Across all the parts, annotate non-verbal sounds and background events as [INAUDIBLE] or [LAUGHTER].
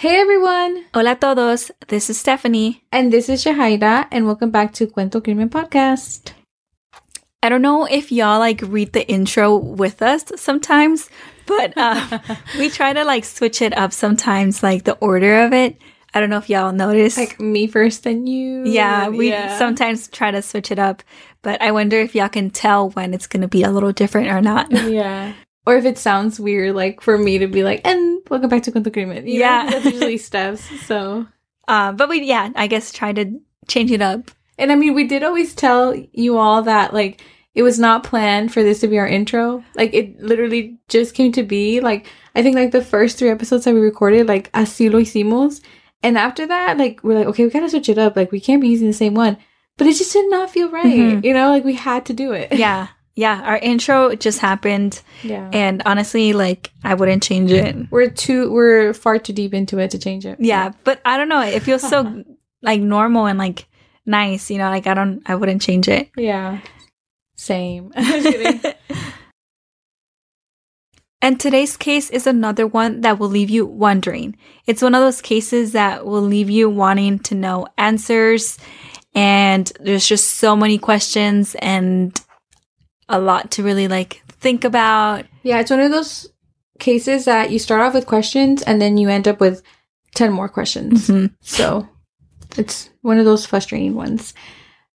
Hey everyone! Hola todos, this is Stephanie. And this is Shahaida, and welcome back to Cuento Crimen Podcast. I don't know if y'all like read the intro with us sometimes, but uh, [LAUGHS] we try to like switch it up sometimes, like the order of it. I don't know if y'all notice. Like me first, then you. Yeah, we yeah. sometimes try to switch it up, but I wonder if y'all can tell when it's going to be a little different or not. Yeah. Or if it sounds weird, like for me to be like, and welcome back to Crimen. You yeah. Know, that's usually Steph's. So. [LAUGHS] Uh, but we, yeah, I guess try to change it up. And I mean, we did always tell you all that, like, it was not planned for this to be our intro. Like, it literally just came to be. Like, I think, like, the first three episodes that we recorded, like, así lo hicimos. And after that, like, we're like, okay, we gotta switch it up. Like, we can't be using the same one. But it just did not feel right. Mm-hmm. You know, like, we had to do it. Yeah [LAUGHS] yeah, our intro just happened. Yeah. And honestly, like I wouldn't change it. We're too we're far too deep into it to change it. Yeah, but I don't know. It feels so [LAUGHS] like normal and like nice, you know, like I don't I wouldn't change it. Yeah. Same. [LAUGHS] [LAUGHS] and today's case is another one that will leave you wondering. It's one of those cases that will leave you wanting to know answers and there's just so many questions and a lot to really like think about. Yeah, it's one of those cases that you start off with questions and then you end up with 10 more questions. Mm-hmm. So it's one of those frustrating ones.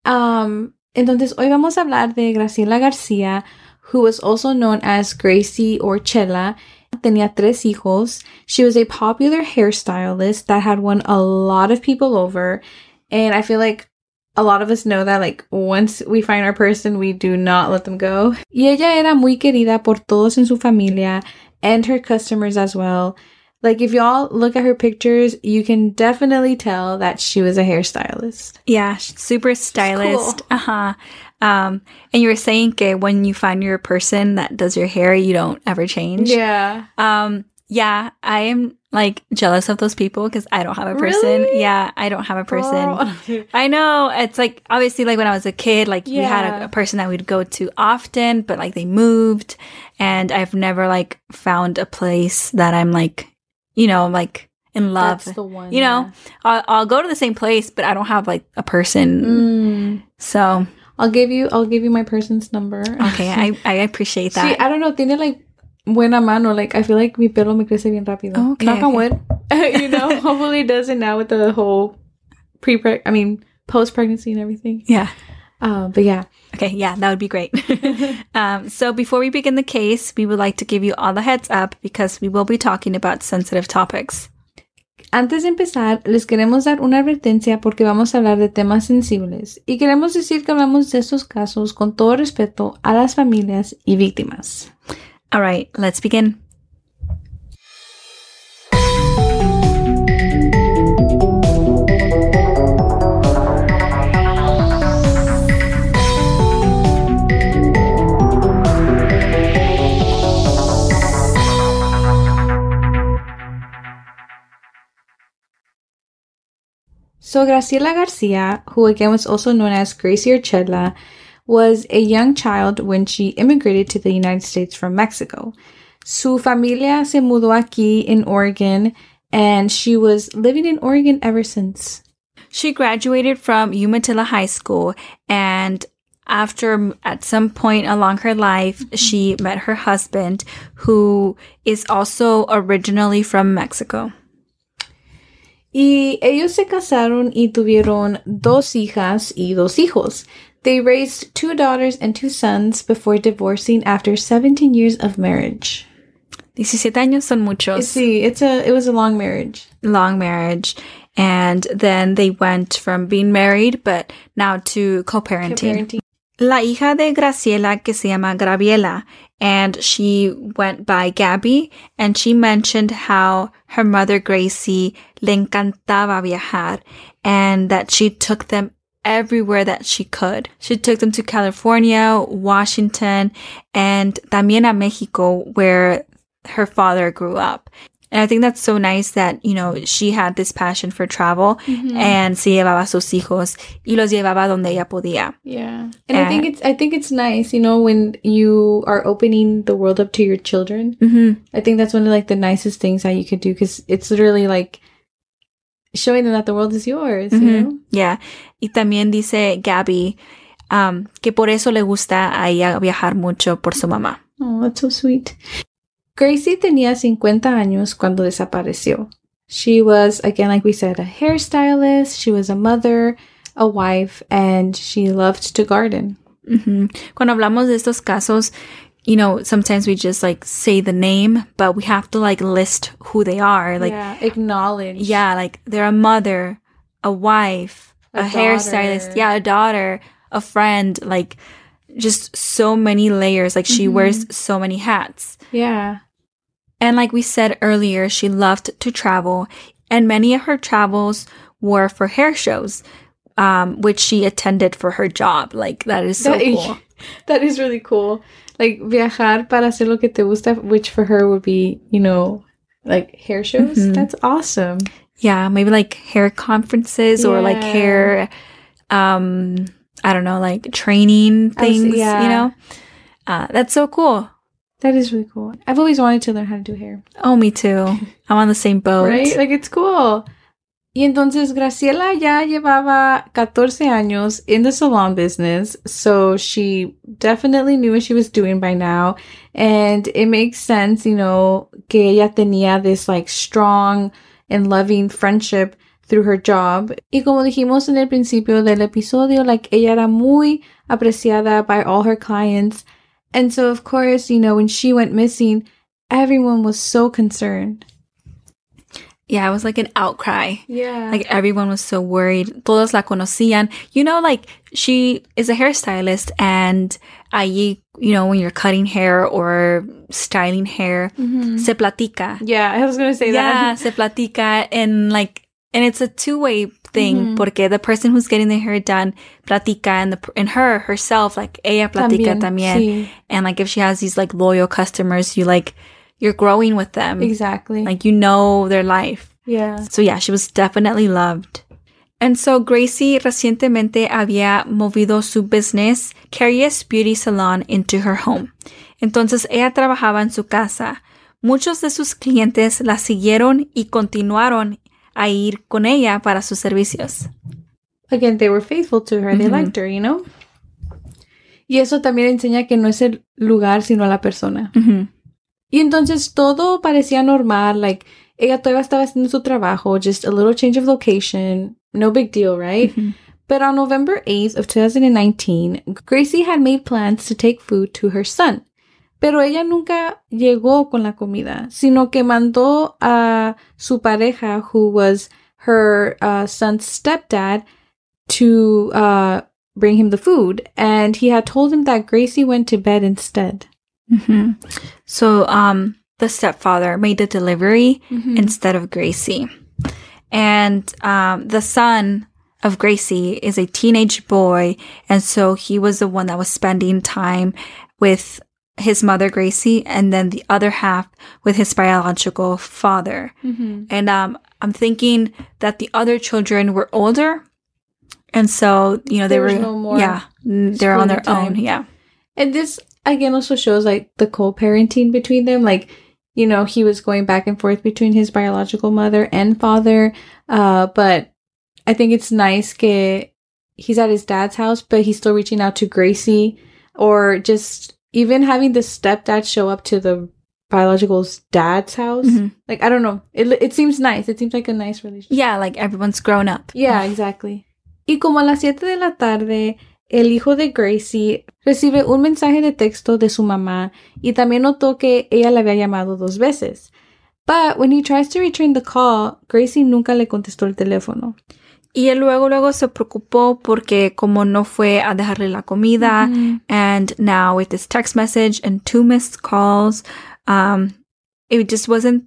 Um, entonces, hoy vamos a hablar de Graciela Garcia, who was also known as Gracie or Chela. Tenía tres hijos. She was a popular hairstylist that had won a lot of people over. And I feel like a lot of us know that like once we find our person, we do not let them go. Y ella era muy querida por todos en su familia and her customers as well. Like if y'all look at her pictures, you can definitely tell that she was a hairstylist. Yeah, super stylist. Cool. Uh-huh. Um, and you were saying que when you find your person that does your hair, you don't ever change. Yeah. Um, yeah, I am like jealous of those people because I don't have a person. Really? Yeah, I don't have a person. [LAUGHS] I know it's like obviously like when I was a kid, like yeah. we had a, a, person that we'd go to often, but like they moved, and I've never like found a place that I'm like, you know, like in love. That's the one. You know, yeah. I'll, I'll, go to the same place, but I don't have like a person. Mm. So I'll give you I'll give you my person's number. Okay, I [LAUGHS] I appreciate that. See, I don't know. Tiene like buena mano. Like I feel like mi pelo me crece bien rápido. Okay, Knock okay. on wood. [LAUGHS] you know, [LAUGHS] hopefully it doesn't now with the whole pre I mean post pregnancy and everything. Yeah. Uh, but yeah. Okay, yeah, that would be great. [LAUGHS] um, so before we begin the case, we would like to give you all the heads up because we will be talking about sensitive topics. Antes de empezar, les queremos dar una advertencia porque vamos a hablar de temas sensibles y queremos decir que hablamos de estos casos con todo respeto a las familias y víctimas. All right, let's begin. So Graciela Garcia, who again was also known as Gracie or Chela, was a young child when she immigrated to the United States from Mexico. Su familia se mudó aquí in Oregon, and she was living in Oregon ever since. She graduated from Umatilla High School, and after at some point along her life, she met her husband, who is also originally from Mexico. Y ellos se casaron y tuvieron dos hijas y dos hijos. They raised two daughters and two sons before divorcing after 17 years of marriage. 17 años son muchos. See, it's a it was a long marriage. Long marriage. And then they went from being married but now to co-parenting. co-parenting. La hija de Graciela que se llama Gabriela and she went by Gabby and she mentioned how her mother Gracie le encantaba viajar and that she took them everywhere that she could. She took them to California, Washington, and también a Mexico, where her father grew up. And I think that's so nice that, you know, she had this passion for travel mm-hmm. and se llevaba sus hijos y los llevaba donde ella podía. Yeah. And, and, I think it's I think it's nice, you know, when you are opening the world up to your children. Mm-hmm. I think that's one of like the nicest things that you could do because it's literally like showing them that the world is yours. You know? Yeah. Y también dice Gabby um, que por eso le gusta a ella viajar mucho por su mamá. Oh, that's so sweet. Gracie tenía 50 años cuando desapareció. She was, again, like we said, a hairstylist. She was a mother, a wife, and she loved to garden. Cuando hablamos de estos casos, you know, sometimes we just like say the name, but we have to like list who they are. Like, yeah, acknowledge. Yeah, like they're a mother, a wife, a, a hairstylist, yeah, a daughter, a friend, like just so many layers. Like she mm-hmm. wears so many hats. Yeah. And like we said earlier, she loved to travel, and many of her travels were for hair shows, um, which she attended for her job. Like that is so that cool. Is, [LAUGHS] that is really cool. Like viajar para hacer lo que te gusta, which for her would be, you know, like hair shows. Mm-hmm. That's awesome. Yeah, maybe like hair conferences yeah. or like hair um I don't know, like training things, was, yeah. you know? Uh, that's so cool. That is really cool. I've always wanted to learn how to do hair. Oh, me too. [LAUGHS] I'm on the same boat. Right? Like, it's cool. Y entonces Graciela ya llevaba 14 años in the salon business, so she definitely knew what she was doing by now. And it makes sense, you know, que ella tenía this like strong and loving friendship through her job. Y como dijimos en el principio del episodio, like ella era muy apreciada by all her clients. And so of course, you know, when she went missing, everyone was so concerned. Yeah, it was like an outcry. Yeah. Like everyone was so worried. Todos la conocían. You know, like she is a hairstylist and allí, you know, when you're cutting hair or styling hair, mm-hmm. se platica. Yeah, I was going to say yeah, that. Yeah, se platica and like and it's a two-way thing mm-hmm. porque the person who's getting the hair done platica and the and her herself like ella platica también, también. Sí. and like if she has these like loyal customers you like you're growing with them. Exactly. Like you know their life. Yeah. So yeah she was definitely loved. And so Gracie recientemente había movido su business Carious Beauty Salon into her home. Entonces ella trabajaba en su casa. Muchos de sus clientes la siguieron y continuaron a ir con ella para sus servicios. Again, they were faithful to her. They liked her, you know? Y eso también enseña que no es el lugar, sino la persona. Y entonces todo parecía normal, like, ella todavía estaba haciendo su trabajo, just a little change of location, no big deal, right? But on November 8th of 2019, Gracie had made plans to take food to her son. Pero ella nunca llegó con la comida, sino que mandó a su pareja, who was her uh, son's stepdad, to uh, bring him the food. And he had told him that Gracie went to bed instead. Mm-hmm. So um, the stepfather made the delivery mm-hmm. instead of Gracie. And um, the son of Gracie is a teenage boy. And so he was the one that was spending time with his mother Gracie and then the other half with his biological father. Mm-hmm. And um, I'm thinking that the other children were older. And so, you know, they were, no yeah, they're on their time. own. Yeah. And this again also shows like the co parenting between them. Like, you know, he was going back and forth between his biological mother and father. Uh, but I think it's nice that he's at his dad's house, but he's still reaching out to Gracie or just even having the stepdad show up to the biological dad's house mm-hmm. like i don't know it, it seems nice it seems like a nice relationship yeah like everyone's grown up yeah exactly y como a las siete de la tarde el hijo de Gracie recibe un mensaje de texto de su mamá y también notó que ella le había llamado dos veces. But when he tries to return the call, Gracie nunca le contestó el teléfono. Y él luego, luego se preocupó porque como no fue a dejarle la comida, and now with this text message and two missed calls, um, it just wasn't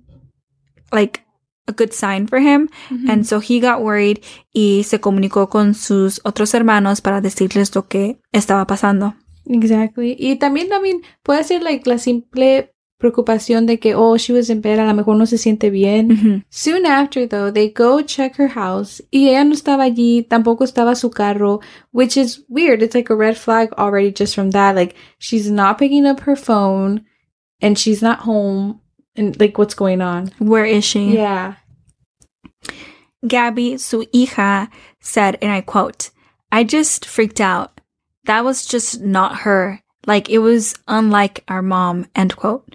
like a good sign for him. Mm-hmm. And so he got worried y se comunicó con sus otros hermanos para decirles lo que estaba pasando. Exactly. Y también, también puede ser like la simple preocupación de que, oh, she was in bed, a lo mejor no se siente bien. Soon after, though, they go check her house y ella no estaba allí, tampoco estaba su carro, which is weird. It's like a red flag already just from that. Like, she's not picking up her phone and she's not home. And like, what's going on? Where is she? Yeah. Gabby, su hija, said, and I quote, I just freaked out. That was just not her. Like it was unlike our mom, end quote.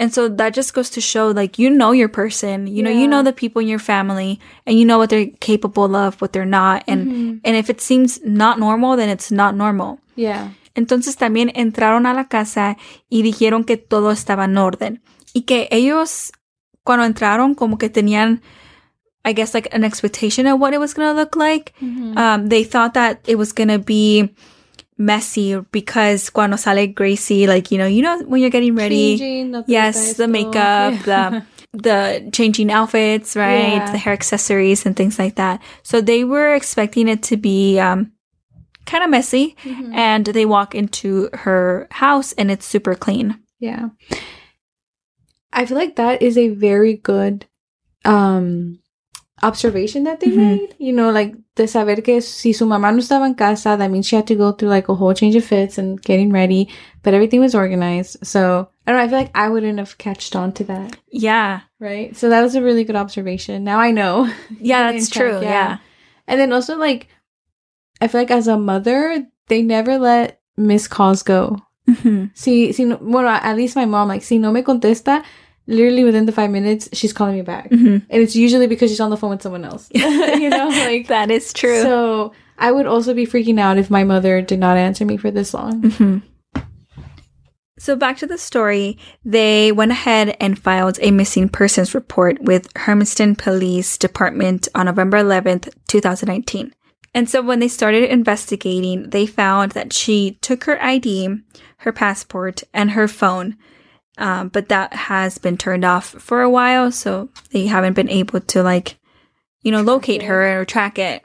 And so that just goes to show like you know your person, you know, you know the people in your family and you know what they're capable of, what they're not. And mm-hmm. and if it seems not normal, then it's not normal. Yeah. Entonces también entraron a la casa y dijeron que todo estaba en orden. Y que ellos cuando entraron como que tenían I guess like an expectation of what it was going to look like. Mm-hmm. Um, they thought that it was going to be messy because cuando sale Gracie, like, you know, you know, when you're getting ready. Changing, yes, the makeup, yeah. the, the changing outfits, right? Yeah. The hair accessories and things like that. So they were expecting it to be, um, kind of messy mm-hmm. and they walk into her house and it's super clean. Yeah. I feel like that is a very good, um, observation that they mm-hmm. made. You know, like de saber que si su mamá no estaba en casa, that means she had to go through like a whole change of fits and getting ready, but everything was organized. So I don't know. I feel like I wouldn't have catched on to that. Yeah. Right. So that was a really good observation. Now I know. Yeah, [LAUGHS] that's true. Yeah. yeah. And then also like, I feel like as a mother, they never let miss calls go. Mm-hmm. Si, si no, bueno, at least my mom, like, si no me contesta, literally within the five minutes, she's calling me back. Mm-hmm. And it's usually because she's on the phone with someone else. [LAUGHS] you know, like that is true. So I would also be freaking out if my mother did not answer me for this long. Mm-hmm. So back to the story, they went ahead and filed a missing persons report with Hermiston Police Department on November 11th, 2019. And so when they started investigating, they found that she took her ID, her passport, and her phone um, but that has been turned off for a while, so they haven't been able to like, you know, locate her or track it.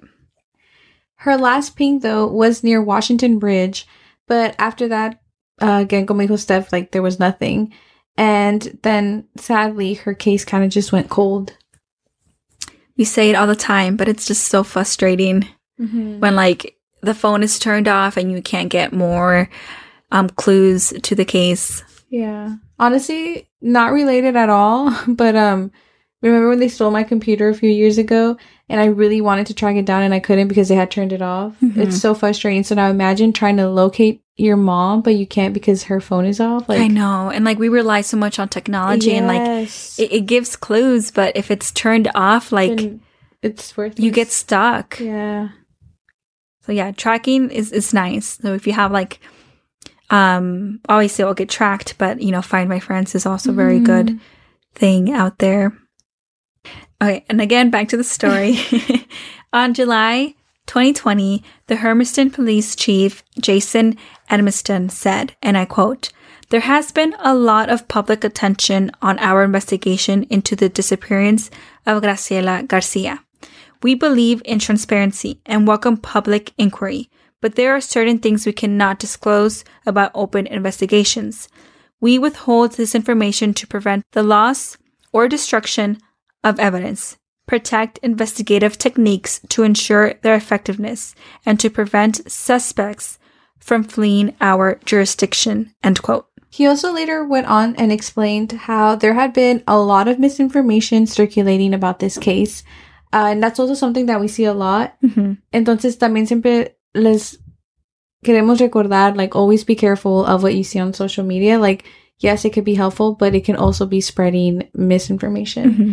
Her last ping though was near Washington Bridge, but after that, uh, dijo Steph, like there was nothing, and then sadly, her case kind of just went cold. We say it all the time, but it's just so frustrating mm-hmm. when like the phone is turned off and you can't get more um, clues to the case. Yeah. Honestly, not related at all, [LAUGHS] but um remember when they stole my computer a few years ago and I really wanted to track it down and I couldn't because they had turned it off. Mm-hmm. It's so frustrating. So now imagine trying to locate your mom, but you can't because her phone is off. Like I know, and like we rely so much on technology, yes. and like it, it, gives clues, but if it's turned off, like then it's worth. You get stuck. Yeah. So yeah, tracking is is nice. So if you have like um, obviously, I'll get tracked, but you know, Find My Friends is also a very mm-hmm. good thing out there. Okay, and again, back to the story. [LAUGHS] [LAUGHS] On July 2020, the Hermiston Police Chief Jason Edmiston said, and I quote, There has been a lot of public attention on our investigation into the disappearance of Graciela Garcia. We believe in transparency and welcome public inquiry but there are certain things we cannot disclose about open investigations. We withhold this information to prevent the loss or destruction of evidence, protect investigative techniques to ensure their effectiveness, and to prevent suspects from fleeing our jurisdiction. End quote. He also later went on and explained how there had been a lot of misinformation circulating about this case. Uh, and that's also something that we see a lot. Mm-hmm. Entonces también siempre les queremos recordar, like, always be careful of what you see on social media. Like, yes, it could be helpful, but it can also be spreading misinformation. Mm-hmm.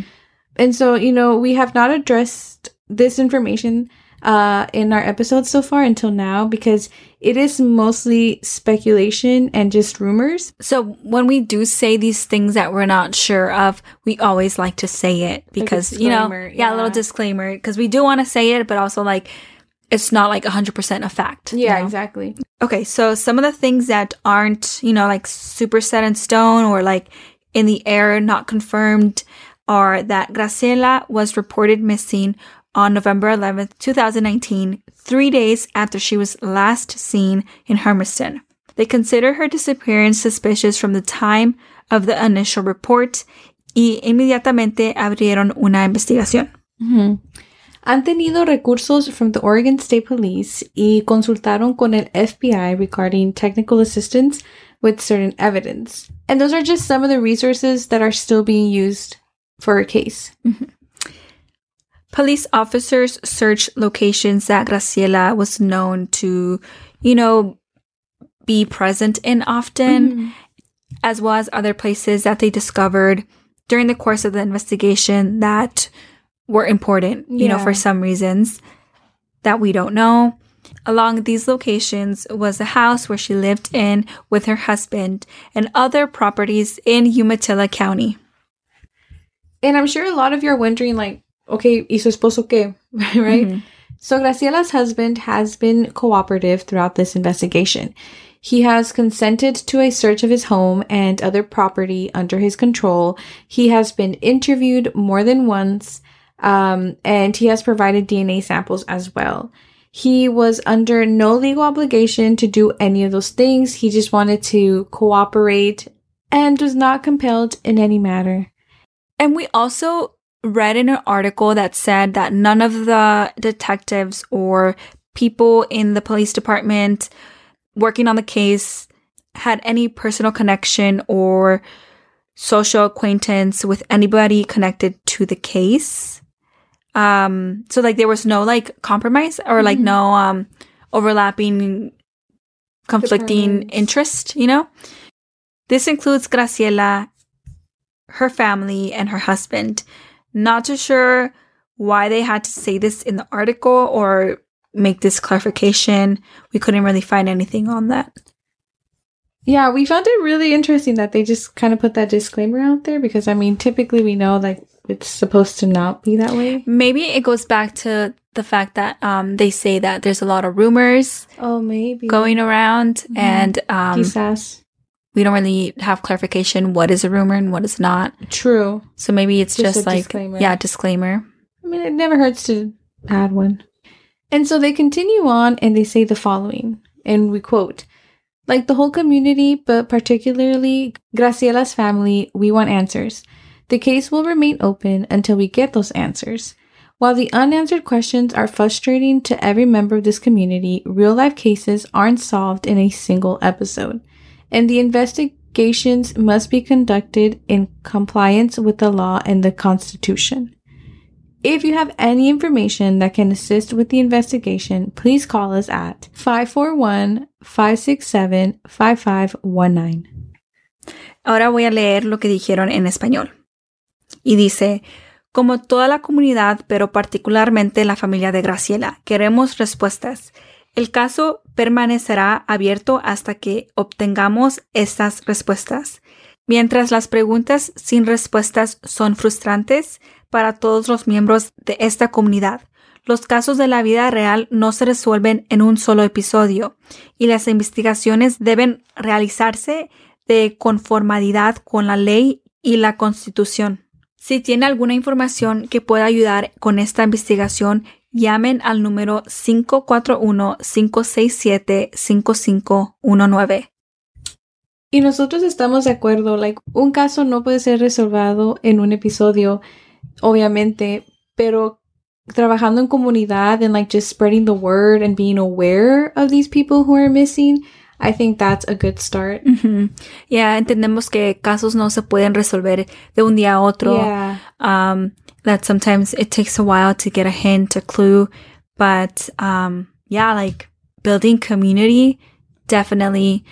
And so, you know, we have not addressed this information uh, in our episodes so far until now because it is mostly speculation and just rumors. So when we do say these things that we're not sure of, we always like to say it because, you know, yeah, yeah, a little disclaimer because we do want to say it, but also like it's not like 100% a fact. Yeah, you know? exactly. Okay, so some of the things that aren't, you know, like super set in stone or like in the air, not confirmed, are that Graciela was reported missing on November 11th, 2019, three days after she was last seen in Hermiston. They consider her disappearance suspicious from the time of the initial report y inmediatamente abrieron una investigación. Mm-hmm. han tenido recursos from the Oregon State Police y consultaron con el FBI regarding technical assistance with certain evidence. And those are just some of the resources that are still being used for a case. Mm-hmm. Police officers searched locations that Graciela was known to, you know, be present in often, mm-hmm. as well as other places that they discovered during the course of the investigation that were important, you yeah. know, for some reasons that we don't know. Along these locations was a house where she lived in with her husband and other properties in Umatilla County. And I'm sure a lot of you are wondering, like, okay, ¿y su esposo qué? [LAUGHS] right? Mm-hmm. So Graciela's husband has been cooperative throughout this investigation. He has consented to a search of his home and other property under his control. He has been interviewed more than once, um, and he has provided DNA samples as well. He was under no legal obligation to do any of those things. He just wanted to cooperate and was not compelled in any matter. And we also read in an article that said that none of the detectives or people in the police department working on the case had any personal connection or social acquaintance with anybody connected to the case. Um, so like there was no like compromise or like mm-hmm. no um overlapping conflicting interest, you know? This includes Graciela, her family, and her husband. Not too sure why they had to say this in the article or make this clarification. We couldn't really find anything on that. Yeah, we found it really interesting that they just kind of put that disclaimer out there because I mean, typically we know like it's supposed to not be that way. Maybe it goes back to the fact that um, they say that there's a lot of rumors. Oh, maybe going around, mm-hmm. and um, Quizás. We don't really have clarification what is a rumor and what is not. True. So maybe it's just, just like disclaimer. yeah, disclaimer. I mean, it never hurts to add one. And so they continue on and they say the following, and we quote, like the whole community, but particularly Graciela's family, we want answers. The case will remain open until we get those answers. While the unanswered questions are frustrating to every member of this community, real life cases aren't solved in a single episode, and the investigations must be conducted in compliance with the law and the Constitution. If you have any information that can assist with the investigation, please call us at 541 567 5519. Ahora voy a leer lo que dijeron en español. Y dice, como toda la comunidad, pero particularmente la familia de Graciela, queremos respuestas. El caso permanecerá abierto hasta que obtengamos estas respuestas. Mientras las preguntas sin respuestas son frustrantes, para todos los miembros de esta comunidad. Los casos de la vida real no se resuelven en un solo episodio y las investigaciones deben realizarse de conformidad con la ley y la constitución. Si tiene alguna información que pueda ayudar con esta investigación, llamen al número 541-567-5519. Y nosotros estamos de acuerdo, like, un caso no puede ser resolvido en un episodio obviamente, pero trabajando en comunidad and like just spreading the word and being aware of these people who are missing, I think that's a good start. Yeah, entendemos que casos no se pueden resolver de un día a otro. Yeah. Um, that sometimes it takes a while to get a hint, a clue, but um, yeah, like building community definitely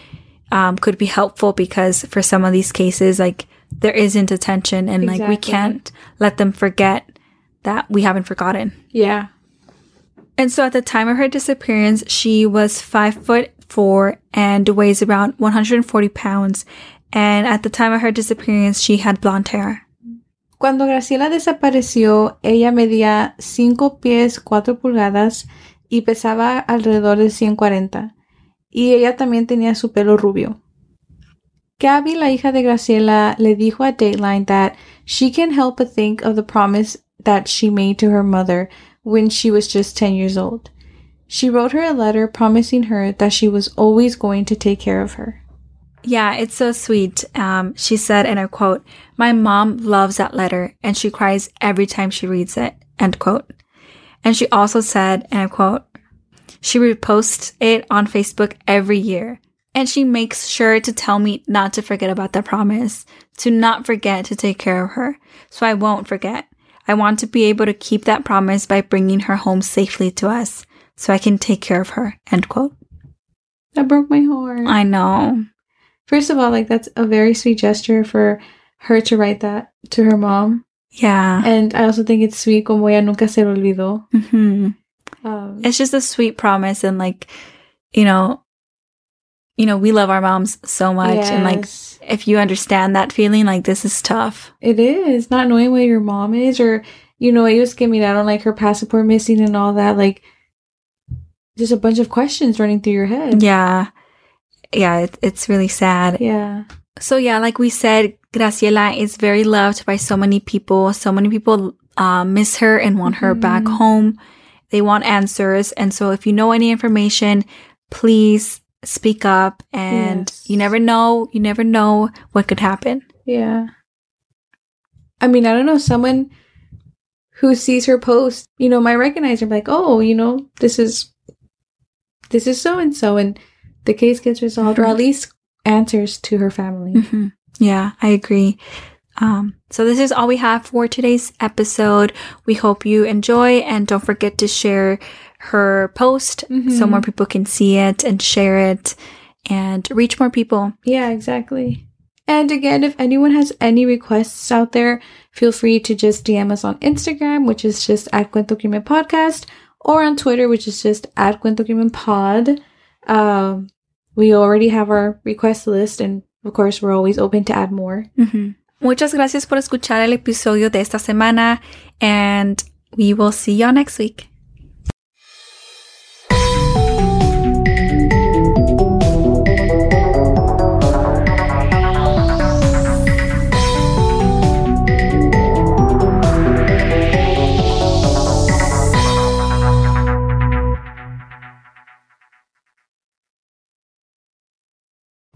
um, could be helpful because for some of these cases, like there isn't attention and exactly. like we can't let them forget that we haven't forgotten. Yeah. And so at the time of her disappearance, she was five foot four and weighs around 140 pounds. And at the time of her disappearance, she had blonde hair. Cuando Graciela desapareció, ella medía 5 pies 4 pulgadas y pesaba alrededor de 140. Y ella también tenía su pelo rubio. Gabby, la hija de Graciela, le dijo a Dateline that she can help but think of the promise that she made to her mother when she was just 10 years old. She wrote her a letter promising her that she was always going to take care of her. Yeah, it's so sweet. Um, she said, and I quote, My mom loves that letter and she cries every time she reads it, end quote. And she also said, and I quote, she reposts it on Facebook every year. And she makes sure to tell me not to forget about that promise, to not forget to take care of her. So I won't forget. I want to be able to keep that promise by bringing her home safely to us so I can take care of her. End quote. That broke my heart. I know. First of all, like that's a very sweet gesture for her to write that to her mom. Yeah. And I also think it's sweet como ella nunca se lo olvidó. Mm-hmm. Um, it's just a sweet promise and like, you know, you know, we love our moms so much. Yes. And like, if you understand that feeling, like, this is tough. It is. Not knowing where your mom is, or, you know, ellos que miraron like her passport missing and all that. Like, just a bunch of questions running through your head. Yeah. Yeah. It, it's really sad. Yeah. So, yeah, like we said, Graciela is very loved by so many people. So many people uh, miss her and want mm-hmm. her back mm-hmm. home. They want answers. And so, if you know any information, please speak up and yes. you never know, you never know what could happen. Yeah. I mean, I don't know, someone who sees her post, you know, might recognize her like, oh, you know, this is this is so and so and the case gets resolved mm-hmm. or at least answers to her family. Mm-hmm. Yeah, I agree. Um, so this is all we have for today's episode. We hope you enjoy and don't forget to share her post mm-hmm. so more people can see it and share it and reach more people. Yeah, exactly. And again, if anyone has any requests out there, feel free to just DM us on Instagram, which is just at Cuento Crimen Podcast, or on Twitter, which is just at Cuento Crimen Pod. Um, we already have our request list, and of course, we're always open to add more. Mm-hmm. Muchas gracias por escuchar el episodio de esta semana, and we will see y'all next week.